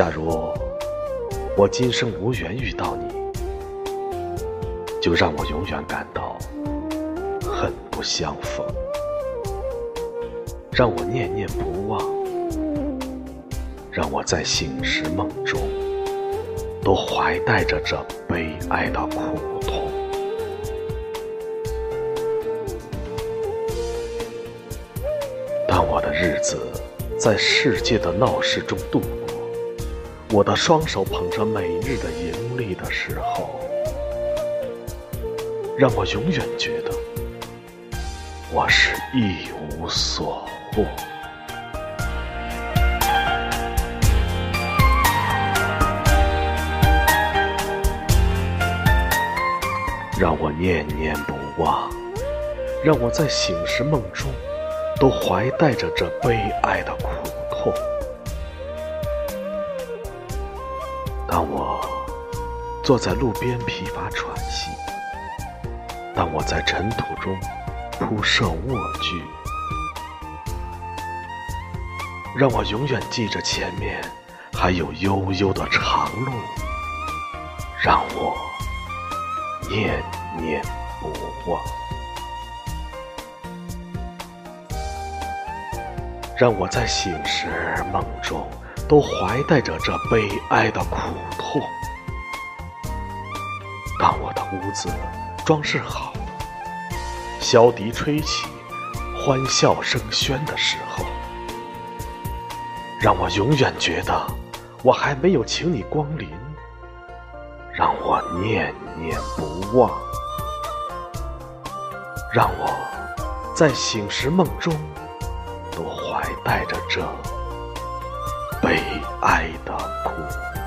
假如我今生无缘遇到你，就让我永远感到恨不相逢，让我念念不忘，让我在醒时梦中都怀带着这悲哀的苦痛。当我的日子在世界的闹市中度过。我的双手捧着每日的盈利的时候，让我永远觉得我是一无所获。让我念念不忘，让我在醒时梦中都怀带着这悲哀的苦痛。当我坐在路边疲乏喘息，当我在尘土中铺设卧具，让我永远记着前面还有悠悠的长路，让我念念不忘，让我在醒时梦中。都怀带着这悲哀的苦痛。当我的屋子装饰好了，箫笛吹起，欢笑声喧的时候，让我永远觉得我还没有请你光临，让我念念不忘，让我在醒时梦中都怀带着这。悲哀的苦。